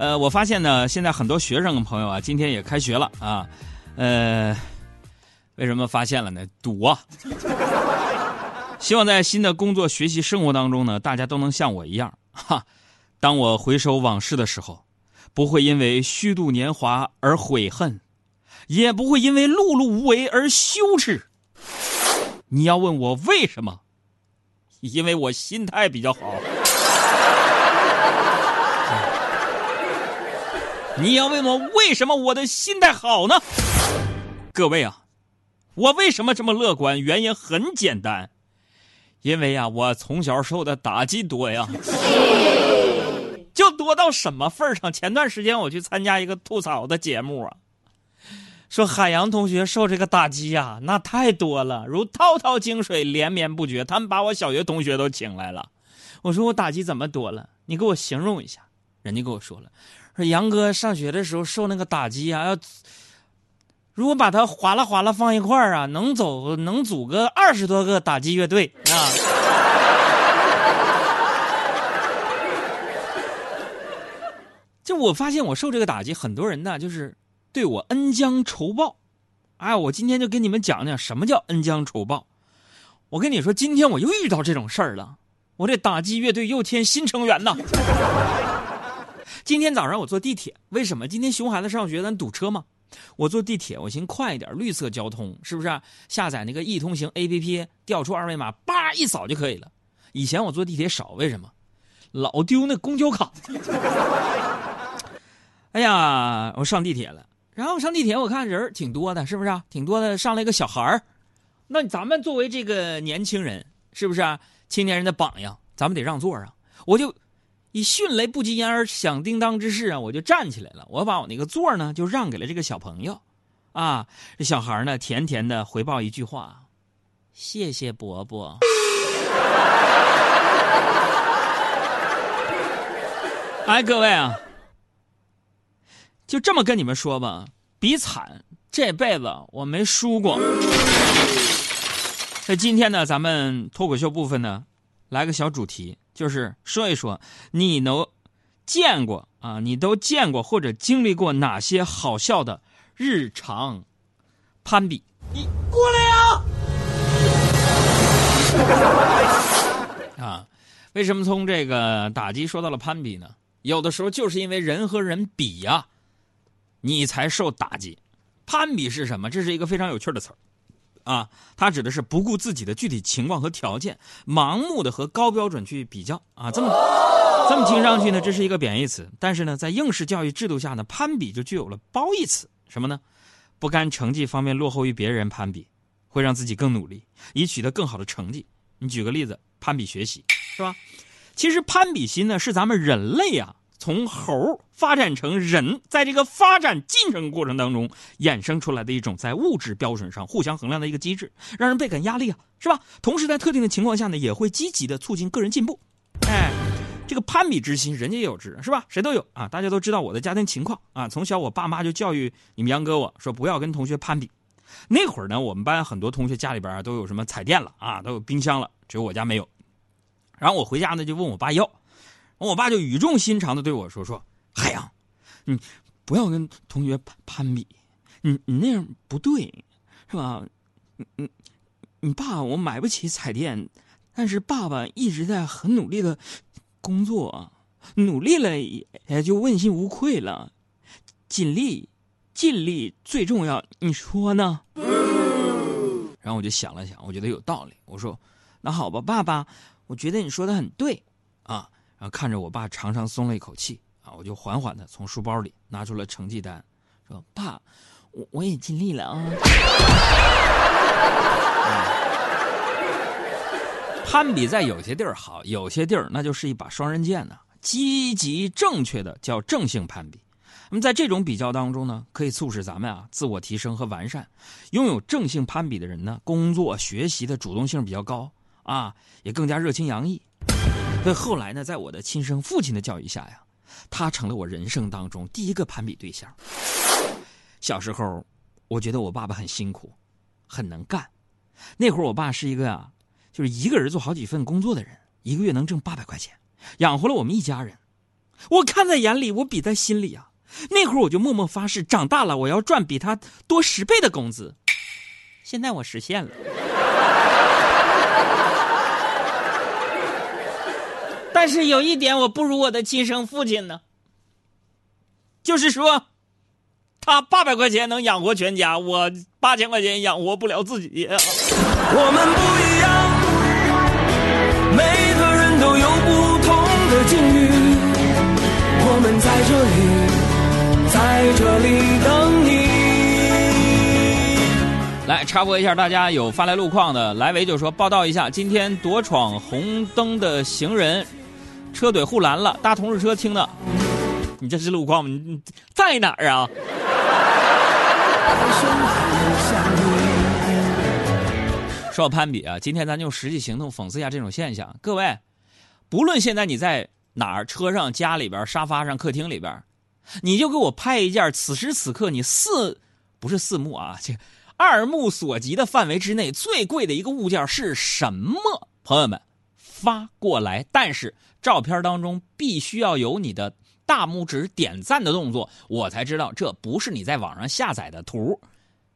呃，我发现呢，现在很多学生朋友啊，今天也开学了啊，呃，为什么发现了呢？赌啊！希望在新的工作、学习、生活当中呢，大家都能像我一样，哈，当我回首往事的时候，不会因为虚度年华而悔恨，也不会因为碌碌无为而羞耻。你要问我为什么？因为我心态比较好。你要问我为什么我的心态好呢？各位啊，我为什么这么乐观？原因很简单，因为呀，我从小受的打击多呀，就多到什么份儿上？前段时间我去参加一个吐槽的节目啊，说海洋同学受这个打击呀，那太多了，如滔滔江水连绵不绝。他们把我小学同学都请来了，我说我打击怎么多了？你给我形容一下。人家跟我说了。杨哥上学的时候受那个打击啊，要如果把它划拉划拉放一块儿啊，能走能组个二十多个打击乐队啊。就我发现我受这个打击，很多人呢就是对我恩将仇报。哎，我今天就跟你们讲讲什么叫恩将仇报。我跟你说，今天我又遇到这种事儿了，我这打击乐队又添新成员呐。今天早上我坐地铁，为什么？今天熊孩子上学，咱堵车吗？我坐地铁，我寻快一点，绿色交通是不是？下载那个易通行 APP，调出二维码，叭一扫就可以了。以前我坐地铁少，为什么？老丢那公交卡。哎呀，我上地铁了，然后上地铁我看人挺多的，是不是？挺多的，上来一个小孩那咱们作为这个年轻人，是不是青年人的榜样？咱们得让座啊！我就。以迅雷不及掩耳响叮当之势啊，我就站起来了。我把我那个座呢，就让给了这个小朋友，啊，这小孩呢，甜甜的回报一句话：“谢谢伯伯。”哎，各位啊，就这么跟你们说吧，比惨这辈子我没输过。那今天呢，咱们脱口秀部分呢，来个小主题。就是说一说，你能见过啊？你都见过或者经历过哪些好笑的日常攀比？你过来呀！啊，为什么从这个打击说到了攀比呢？有的时候就是因为人和人比呀，你才受打击。攀比是什么？这是一个非常有趣的词儿。啊，它指的是不顾自己的具体情况和条件，盲目的和高标准去比较啊。这么这么听上去呢，这是一个贬义词。但是呢，在应试教育制度下呢，攀比就具有了褒义词。什么呢？不甘成绩方面落后于别人，攀比会让自己更努力，以取得更好的成绩。你举个例子，攀比学习，是吧？其实攀比心呢，是咱们人类啊。从猴发展成人，在这个发展进程过程当中衍生出来的一种在物质标准上互相衡量的一个机制，让人倍感压力啊，是吧？同时在特定的情况下呢，也会积极的促进个人进步。哎，这个攀比之心，人家也有之，是吧？谁都有啊。大家都知道我的家庭情况啊，从小我爸妈就教育你们杨哥我说不要跟同学攀比。那会儿呢，我们班很多同学家里边都有什么彩电了啊，都有冰箱了，只有我家没有。然后我回家呢，就问我爸要。我爸就语重心长的对我说：“说海洋，你不要跟同学攀攀比，你你那样不对，是吧？你你你爸我买不起彩电，但是爸爸一直在很努力的工作，努力了也就问心无愧了，尽力尽力最重要，你说呢？”然后我就想了想，我觉得有道理，我说：“那好吧，爸爸，我觉得你说的很对啊。”然后看着我爸长长松了一口气啊，我就缓缓的从书包里拿出了成绩单，说：“爸，我我也尽力了啊。”攀比在有些地儿好，有些地儿那就是一把双刃剑呢。积极正确的叫正性攀比，那么在这种比较当中呢，可以促使咱们啊自我提升和完善。拥有正性攀比的人呢，工作学习的主动性比较高啊，也更加热情洋溢。所以后来呢，在我的亲生父亲的教育下呀，他成了我人生当中第一个攀比对象。小时候，我觉得我爸爸很辛苦，很能干。那会儿我爸是一个啊，就是一个人做好几份工作的人，一个月能挣八百块钱，养活了我们一家人。我看在眼里，我比在心里啊。那会儿我就默默发誓，长大了我要赚比他多十倍的工资。现在我实现了，但是有一点我不如我的亲生父亲呢，就是说，他八百块钱能养活全家，我八千块钱养活不了自己。我们不一样，每个人都有不同的境遇。我们在这里，在这里等你。来插播一下，大家有发来路况的，来维就说报道一下，今天躲闯红灯的行人，车怼护栏了，搭同事车听的。你这是路况吗？你在哪儿啊？说到攀比啊，今天咱就用实际行动讽刺一下这种现象。各位，不论现在你在哪儿，车上、家里边、沙发上、客厅里边，你就给我拍一件此时此刻你四不是四目啊，这二目所及的范围之内最贵的一个物件是什么？朋友们发过来，但是照片当中必须要有你的大拇指点赞的动作，我才知道这不是你在网上下载的图。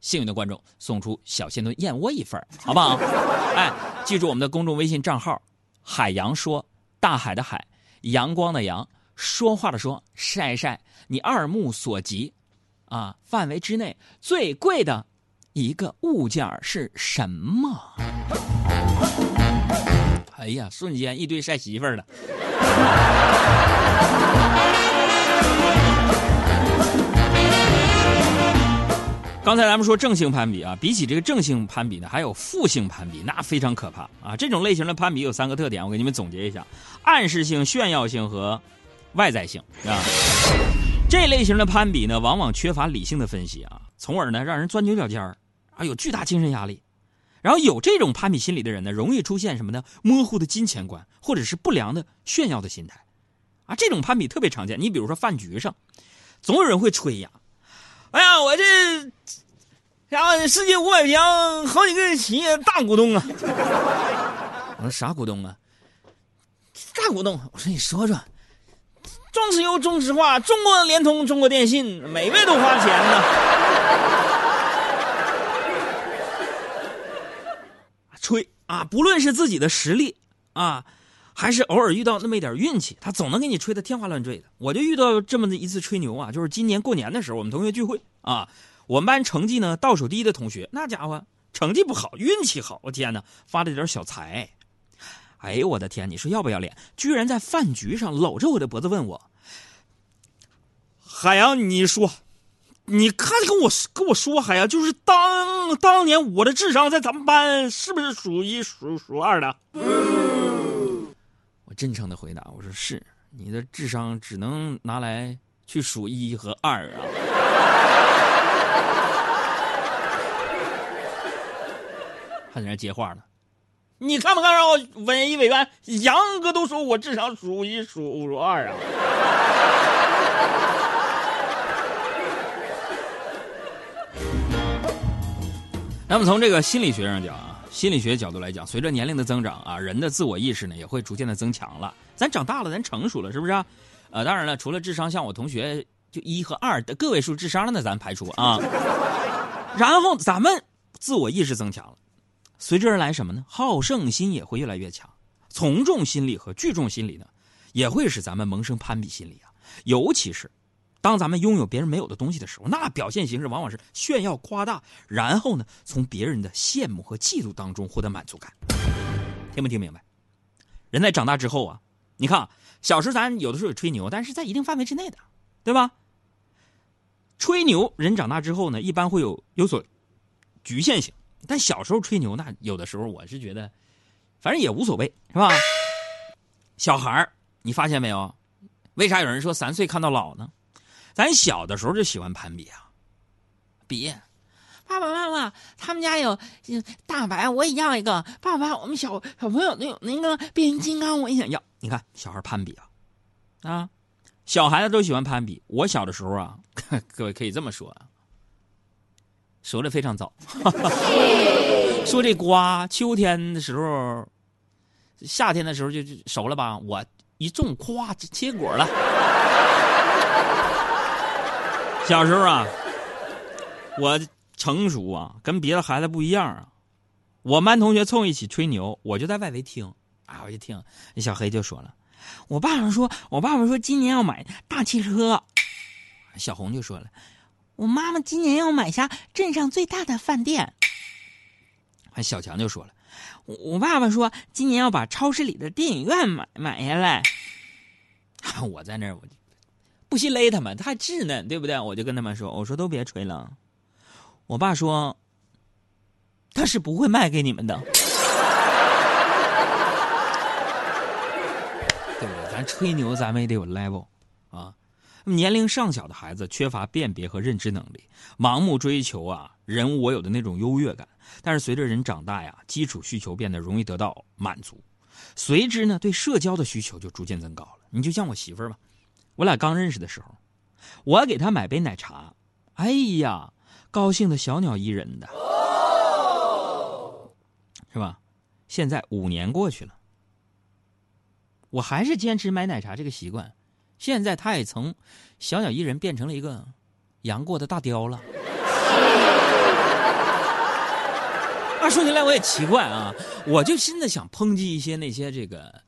幸运的观众送出小鲜炖燕窝一份好不好？哎，记住我们的公众微信账号“海洋说”，大海的海，阳光的阳，说话的说，晒晒你二目所及，啊，范围之内最贵的一个物件是什么？哎呀，瞬间一堆晒媳妇儿的。刚才咱们说正性攀比啊，比起这个正性攀比呢，还有负性攀比，那非常可怕啊！这种类型的攀比有三个特点，我给你们总结一下：暗示性、炫耀性和外在性啊。这类型的攀比呢，往往缺乏理性的分析啊，从而呢让人钻牛角尖儿啊，有巨大精神压力。然后有这种攀比心理的人呢，容易出现什么呢？模糊的金钱观，或者是不良的炫耀的心态啊。这种攀比特别常见。你比如说饭局上，总有人会吹呀。哎呀，我这然后世界五百强好几个企业大股东啊！我说啥股东啊？大股东。我说你说说，中石油、中石化、中国联通、中国电信，每位都花钱呢。吹啊！不论是自己的实力啊，还是偶尔遇到那么一点运气，他总能给你吹得天花乱坠的。我就遇到这么的一次吹牛啊，就是今年过年的时候，我们同学聚会啊，我们班成绩呢倒数第一的同学，那家伙成绩不好，运气好，我天哪，发了点小财。哎呦我的天，你说要不要脸？居然在饭局上搂着我的脖子问我：“海洋，你说，你看跟我跟我说，还呀，就是当当年我的智商在咱们班是不是数一数数二的？”我真诚的回答：“我说是，你的智商只能拿来去数一和二啊。”还在那接话呢，你看没看着文艺委员杨哥都说我智商数一数数二啊？那么从这个心理学上讲啊。心理学角度来讲，随着年龄的增长啊，人的自我意识呢也会逐渐的增强了。咱长大了，咱成熟了，是不是？呃，当然了，除了智商像我同学就一和二的个位数智商的，那咱排除啊。然后咱们自我意识增强了，随之而来什么呢？好胜心也会越来越强，从众心理和聚众心理呢，也会使咱们萌生攀比心理啊，尤其是。当咱们拥有别人没有的东西的时候，那表现形式往往是炫耀、夸大，然后呢，从别人的羡慕和嫉妒当中获得满足感。听没听明白？人在长大之后啊，你看，小时候咱有的时候也吹牛，但是在一定范围之内的，对吧？吹牛，人长大之后呢，一般会有有所局限性。但小时候吹牛，那有的时候我是觉得，反正也无所谓，是吧？小孩你发现没有？为啥有人说三岁看到老呢？咱小的时候就喜欢攀比啊，比，爸爸妈妈他们家有大白，我也要一个。爸爸，我们小小朋友都有那个变形金刚，我也想要。你看，小孩攀比啊，啊，小孩子都喜欢攀比。我小的时候啊，各位可以这么说啊，熟的非常早。说这瓜，秋天的时候，夏天的时候就熟了吧？我一种，咵，结果了。小时候啊，我成熟啊，跟别的孩子不一样啊。我班同学凑一起吹牛，我就在外围听啊，我就听。那小黑就说了：“我爸爸说，我爸爸说今年要买大汽车。”小红就说了：“我妈妈今年要买下镇上最大的饭店。”还小强就说了：“我我爸爸说今年要把超市里的电影院买买下来。”我在那儿，我就不惜勒他们，他还稚嫩，对不对？我就跟他们说：“我说都别吹了。”我爸说：“他是不会卖给你们的。”对不对？咱吹牛，咱们也得有 level 啊。年龄尚小的孩子缺乏辨别和认知能力，盲目追求啊人我有的那种优越感。但是随着人长大呀，基础需求变得容易得到满足，随之呢，对社交的需求就逐渐增高了。你就像我媳妇儿吧，我俩刚认识的时候，我给他买杯奶茶，哎呀，高兴的小鸟依人的，是吧？现在五年过去了，我还是坚持买奶茶这个习惯。现在他也从小鸟依人变成了一个杨过的大雕了。啊，说起来我也奇怪啊，我就现在想抨击一些那些这个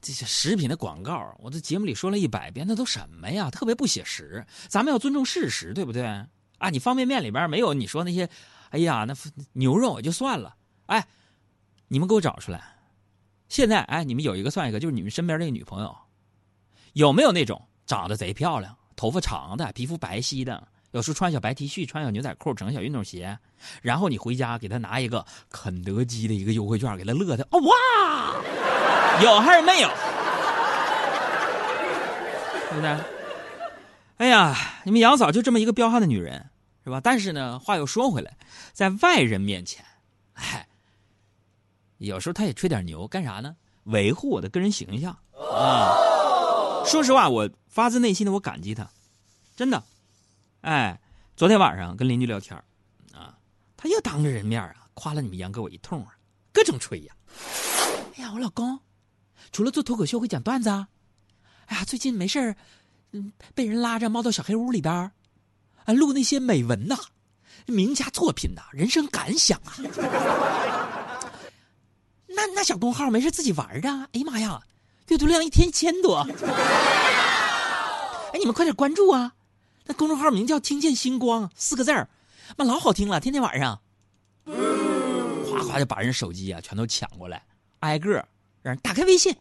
这些食品的广告，我在节目里说了一百遍，那都什么呀？特别不写实。咱们要尊重事实，对不对？啊，你方便面里边没有你说那些，哎呀，那牛肉也就算了。哎，你们给我找出来。现在哎，你们有一个算一个，就是你们身边那个女朋友，有没有那种长得贼漂亮、头发长的、皮肤白皙的？有时候穿小白 T 恤，穿小牛仔裤，整个小运动鞋，然后你回家给他拿一个肯德基的一个优惠券，给他乐的哦哇，有还是没有？对不对？哎呀，你们杨嫂就这么一个彪悍的女人，是吧？但是呢，话又说回来，在外人面前，哎，有时候她也吹点牛，干啥呢？维护我的个人形象啊！说实话，我发自内心的我感激她，真的。哎，昨天晚上跟邻居聊天啊，他又当着人面啊夸了你们杨哥我一通啊，各种吹呀。哎呀，我老公除了做脱口秀会讲段子啊，哎呀，最近没事嗯，被人拉着猫到小黑屋里边啊，录那些美文呐，名家作品呐，人生感想啊。那那小公号没事自己玩啊，哎呀妈呀，阅读量一天一千多。哎，你们快点关注啊！那公众号名叫“听见星光”四个字儿，妈老好听了，天天晚上，哗哗就把人手机啊全都抢过来，挨个让人打开微信，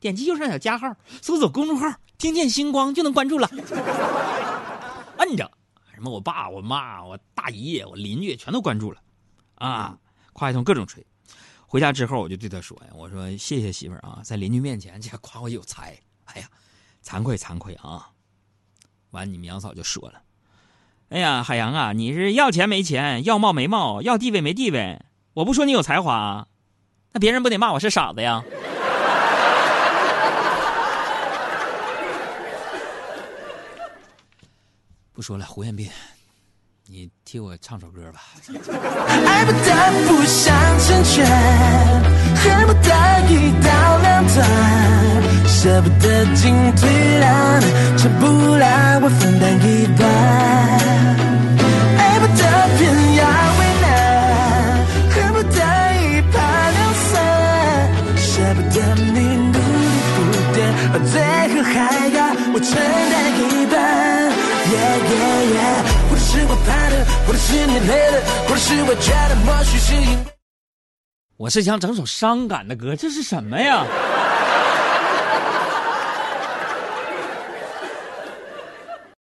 点击右上角加号，搜索公众号“听见星光”就能关注了。摁着，什么我爸、我妈、我大姨、我邻居全都关注了，啊，夸一通各种吹。回家之后我就对他说呀：“我说谢谢媳妇儿啊，在邻居面前这夸我有才，哎呀，惭愧惭愧啊。”完，你们杨嫂就说了：“哎呀，海洋啊，你是要钱没钱，要貌没貌，要地位没地位。我不说你有才华，那别人不得骂我是傻子呀？”不说了，胡彦斌，你替我唱首歌吧。爱不得，不想成全，恨不得一刀两断。舍不得进退两难，成不了我分担一半。爱不得我是想整首伤感的歌，这是什么呀？